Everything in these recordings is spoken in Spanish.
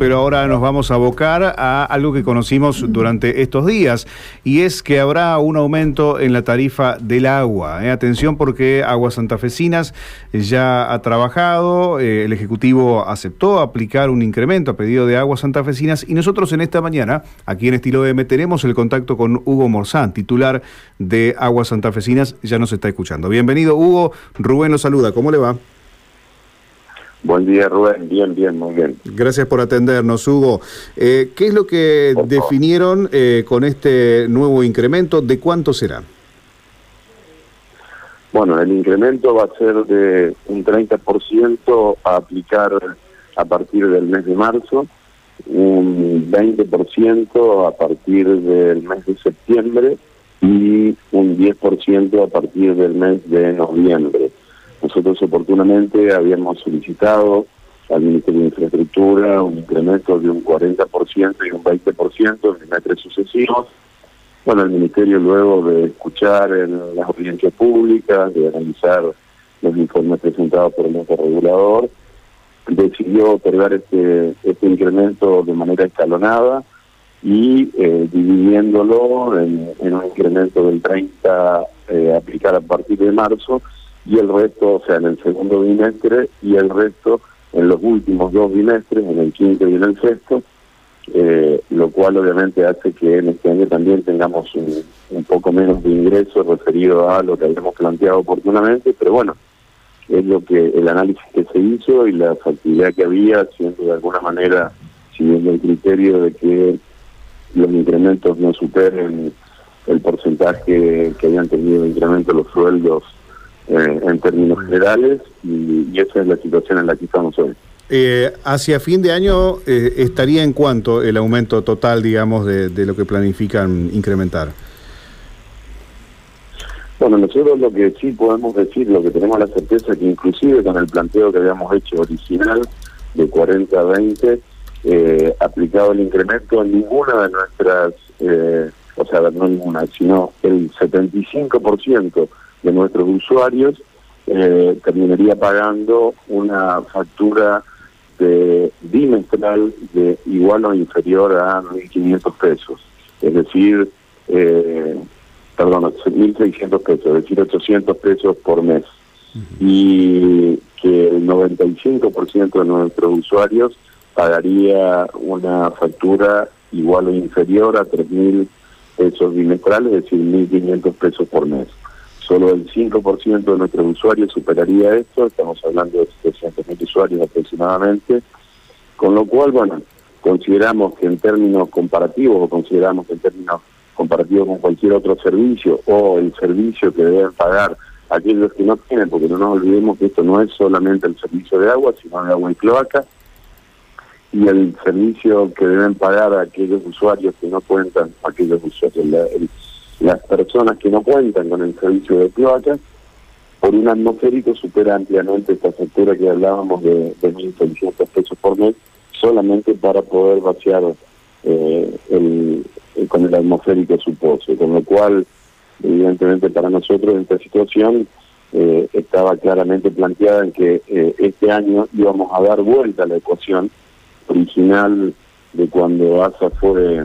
Pero ahora nos vamos a abocar a algo que conocimos durante estos días y es que habrá un aumento en la tarifa del agua. ¿eh? Atención porque Aguas Santafesinas ya ha trabajado, eh, el Ejecutivo aceptó aplicar un incremento a pedido de Aguas Santafesinas y nosotros en esta mañana, aquí en Estilo M, tenemos el contacto con Hugo Morzán, titular de Aguas Santafesinas, ya nos está escuchando. Bienvenido Hugo, Rubén lo saluda, ¿cómo le va? Buen día, Rubén. Bien, bien, muy bien. Gracias por atendernos, Hugo. Eh, ¿Qué es lo que definieron eh, con este nuevo incremento? ¿De cuánto será? Bueno, el incremento va a ser de un 30% a aplicar a partir del mes de marzo, un 20% a partir del mes de septiembre y un 10% a partir del mes de noviembre. Nosotros oportunamente habíamos solicitado al Ministerio de Infraestructura un incremento de un 40% y un 20% en trimestres sucesivos. Bueno, el Ministerio luego de escuchar en las audiencias públicas, de analizar los informes presentados por el ente regulador, decidió otorgar este, este incremento de manera escalonada y eh, dividiéndolo en, un incremento del 30 eh, aplicar a partir de marzo y el resto, o sea, en el segundo bimestre y el resto en los últimos dos bimestres, en el quinto y en el sexto, eh, lo cual obviamente hace que en este año también tengamos un, un poco menos de ingresos referido a lo que habíamos planteado oportunamente, pero bueno, es lo que el análisis que se hizo y la factibilidad que había, siendo de alguna manera siguiendo el criterio de que los incrementos no superen el porcentaje que habían tenido de incremento los sueldos eh, en términos generales y, esa es la situación en la que estamos hoy. Eh, hacia fin de año eh, estaría en cuánto el aumento total, digamos, de, lo que planifican incrementar. Bueno, nosotros lo que sí podemos decir, lo que tenemos la certeza que inclusive con el planteo que habíamos hecho original de 40 a 20, eh, aplicado el incremento en ninguna de nuestras, o sea, no ninguna, sino el 75% de nuestros usuarios eh, terminaría pagando una factura de bimestral de igual o inferior a 1.500 pesos, es decir, eh, perdón, 1.600 pesos, es decir, 800 pesos por mes. Y que el 95% de nuestros usuarios pagaría una factura igual o inferior a 3.000 pesos bimestrales, es decir, 1.500 pesos por mes. Solo el 5% de nuestros usuarios superaría esto, estamos hablando de 700.000 usuarios aproximadamente, con lo cual, bueno, consideramos que en términos comparativos o consideramos que en términos comparativos con cualquier otro servicio o el servicio que deben pagar aquellos que no tienen, porque no nos olvidemos que esto no es solamente el servicio de agua, sino de agua y cloaca, y el servicio que deben pagar aquellos usuarios que no cuentan, aquellos usuarios, el, las personas que no cuentan con el servicio de cloaca, por un atmosférico supera ampliamente esta factura que hablábamos de, de 1.600 pesos por mes, solamente para poder vaciar eh, el, con el atmosférico su pozo. Con lo cual, evidentemente para nosotros esta situación eh, estaba claramente planteada en que eh, este año íbamos a dar vuelta a la ecuación original de cuando ASA fue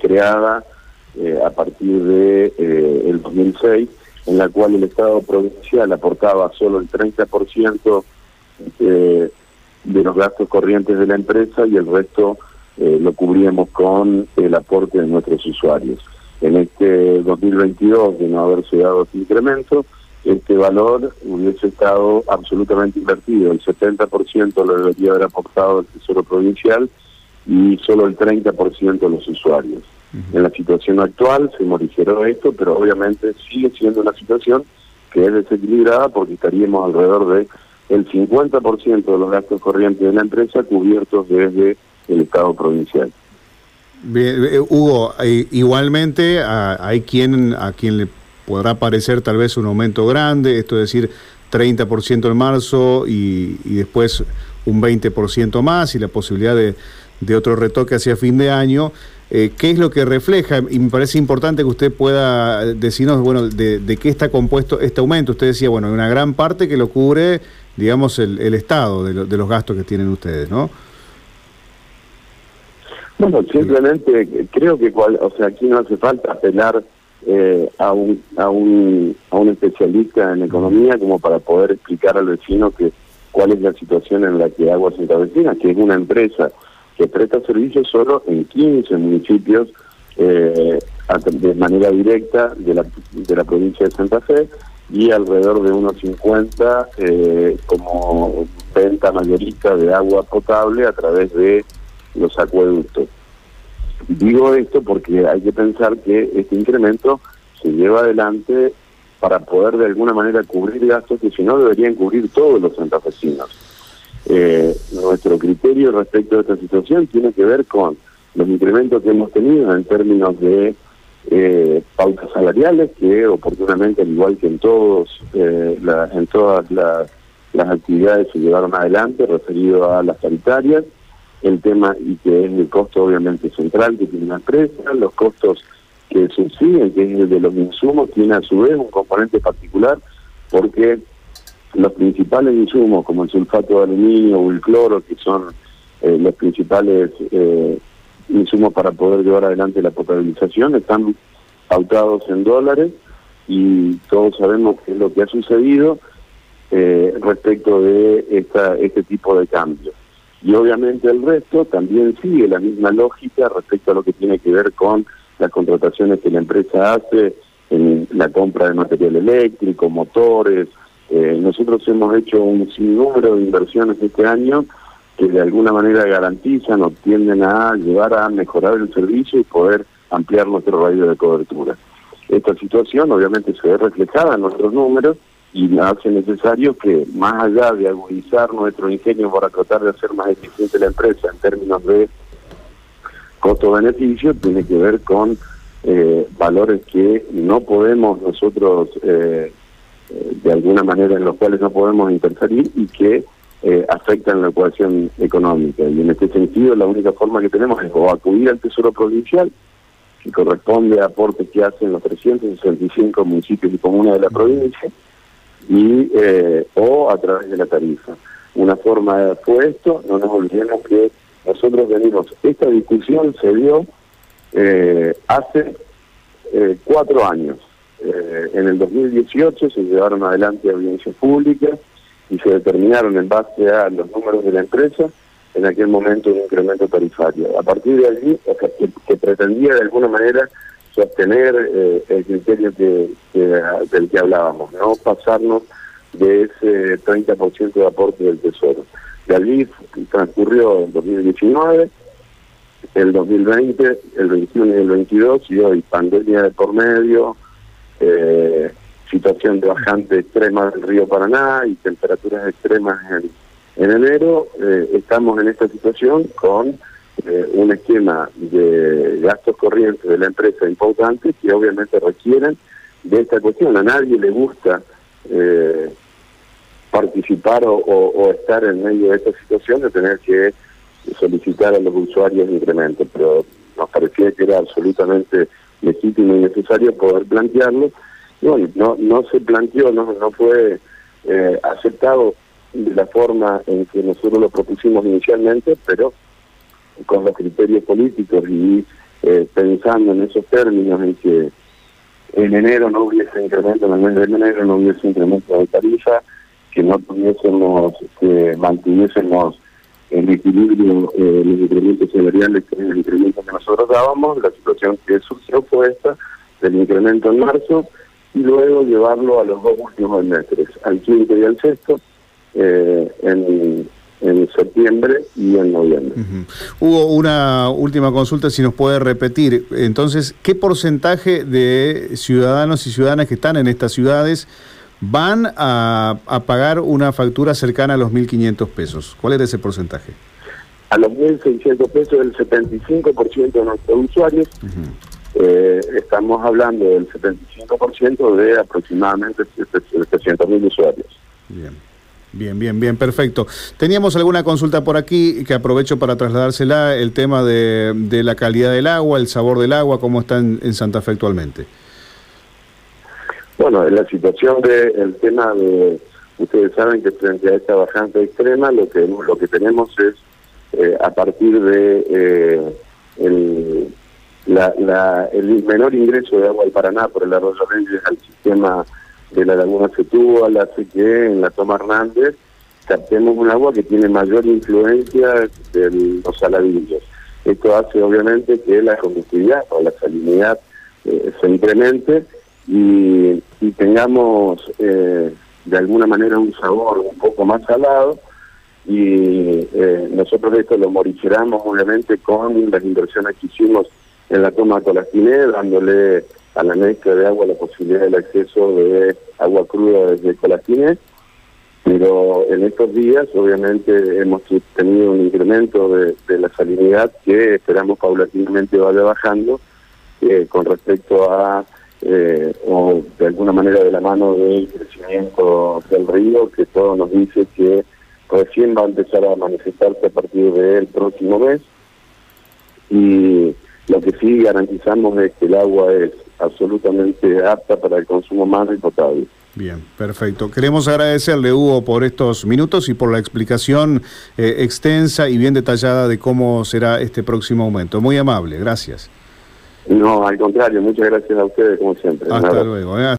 creada eh, a partir de eh, el 2006, en la cual el Estado provincial aportaba solo el 30% de, de los gastos corrientes de la empresa y el resto eh, lo cubríamos con el aporte de nuestros usuarios. En este 2022, de no haberse dado este incremento, este valor hubiese estado absolutamente invertido. El 70% lo debería haber aportado el Tesoro Provincial y solo el 30% los usuarios. En la situación actual se morigeró esto, pero obviamente sigue siendo una situación que es desequilibrada porque estaríamos alrededor de el 50% de los gastos corrientes de la empresa cubiertos desde el Estado provincial. Eh, Hugo, eh, igualmente hay quien a quien le podrá parecer tal vez un aumento grande, esto es decir, 30% en marzo y, y después un 20% más y la posibilidad de, de otro retoque hacia fin de año. Eh, ¿Qué es lo que refleja? Y me parece importante que usted pueda decirnos, bueno, de, qué está compuesto este aumento. Usted decía, bueno, una gran parte que lo cubre, digamos, el, Estado de, los gastos que tienen ustedes, ¿no? Bueno, simplemente creo que cual, o sea, aquí no hace falta apelar eh, a, un, a, un, a un especialista en economía como para poder explicar al vecino que cuál es la situación en la que Aguas Vecina, que es una empresa que presta servicios solo en 15 municipios eh, de manera directa de la, de la provincia de Santa Fe y alrededor de unos 50 eh, como venta mayorista de agua potable a través de los acueductos. Digo esto porque hay que pensar que este incremento se lleva adelante para poder de alguna manera cubrir gastos que si no deberían cubrir todos los santafesinos. Eh, nuestro criterio respecto a esta situación tiene que ver con los incrementos que hemos tenido en términos de eh, pautas salariales que oportunamente, al igual que en todos eh, en todas las, las actividades se llevaron adelante referido a las sanitarias, el tema y que es el costo obviamente central que tiene la empresa, los costos que subsiguen, que es el de los insumos, tiene a su vez un componente particular porque los principales insumos como el sulfato de aluminio o el cloro, que son eh, los principales eh, insumos para poder llevar adelante la potabilización, están pautados en dólares y todos sabemos qué es lo que ha sucedido eh, respecto de esta, este tipo de cambios. Y obviamente el resto también sigue la misma lógica respecto a lo que tiene que ver con las contrataciones que la empresa hace en la compra de material eléctrico, motores. Eh, nosotros hemos hecho un sinnúmero de inversiones este año que de alguna manera garantizan o tienden a llevar a mejorar el servicio y poder ampliar nuestro radio de cobertura. Esta situación obviamente se ve reflejada en nuestros números y hace necesario que, más allá de agudizar nuestro ingenio para tratar de hacer más eficiente la empresa en términos de costo-beneficio, tiene que ver con eh, valores que no podemos nosotros, eh, de alguna manera, en los cuales no podemos interferir y que afectan la ecuación económica. Y en este sentido, la única forma que tenemos es o acudir al Tesoro Provincial, que corresponde a aportes que hacen los 365 municipios y comunas de la provincia, y eh, o a través de la tarifa. Una forma fue esto, no nos olvidemos que nosotros venimos, esta discusión se dio eh, hace eh, cuatro años. En el 2018 se llevaron adelante audiencias públicas y se determinaron en base a los números de la empresa en aquel momento un incremento tarifario. A partir de allí, que pretendía de alguna manera sostener eh, el criterio que, del que hablábamos, no pasarnos de ese 30% de aporte del Tesoro. De allí transcurrió el 2019, el 2020, el 21 y el 22, y hoy pandemia de por medio, eh, situación de bajante extrema del río Paraná y temperaturas extremas en, en enero, eh, estamos en esta situación con eh, un esquema de gastos corrientes de la empresa importante que obviamente requieren de esta cuestión. A nadie le gusta eh, participar o, estar en medio de esta situación de tener que solicitar a los usuarios incrementos, pero nos parecía que era absolutamente legítimo y necesario poder plantearlo. Y no, no se planteó, no, no fue eh, aceptado de la forma en que nosotros lo propusimos inicialmente, pero con los criterios políticos y eh, pensando en esos términos en que en enero no hubiese incremento, en el mes de enero no hubiese incremento de tarifa, que no tuviésemos, que mantuviésemos el equilibrio, eh, los incrementos salariales que el incremento que nosotros dábamos, la situación que surgió fue esta, del incremento en marzo, y luego llevarlo a los dos últimos meses, al quinto y al sexto, eh, en en septiembre y en noviembre. Hubo una última consulta, si nos puede repetir. Entonces, ¿qué porcentaje de ciudadanos y ciudadanas que están en estas ciudades van a, pagar una factura cercana a los 1.500 pesos? ¿Cuál era ese porcentaje? A los 1.600 pesos, el 75% de nuestros usuarios. Eh, estamos hablando del 75% de aproximadamente 700.000 usuarios. Bien. Bien, bien, bien, perfecto. Teníamos alguna consulta por aquí que aprovecho para trasladársela, el tema de, de la calidad del agua, el sabor del agua, cómo está en, Santa Fe actualmente. Bueno, en la situación del tema de, ustedes saben que frente a esta bajante extrema, lo que lo que tenemos es, eh, a partir de eh, el, el menor ingreso de agua al Paraná por el arroyo Reyes al sistema de la laguna Setúbal hace que en la toma Hernández captemos un agua que tiene mayor influencia de los saladillos. Esto hace obviamente que la conductividad o la salinidad eh, se incremente y, tengamos eh, de alguna manera un sabor un poco más salado y eh, nosotros esto lo morigeramos obviamente con las inversiones que hicimos en la toma de Colastiné, dándole a la mezcla de agua la posibilidad del acceso de agua cruda desde Colastiné, pero en estos días obviamente hemos tenido un incremento de, la salinidad que esperamos paulatinamente vaya bajando eh, con respecto a, eh, o de alguna manera de la mano del crecimiento del río, que todo nos dice que recién va a empezar a manifestarse a partir del próximo mes. Y lo que sí garantizamos es que el agua es absolutamente apta para el consumo humano y potable. Bien, perfecto. Queremos agradecerle, Hugo, por estos minutos y por la explicación eh, extensa y bien detallada de cómo será este próximo aumento. Muy amable, gracias. No, al contrario, muchas gracias a ustedes, como siempre. Hasta luego. ¿eh?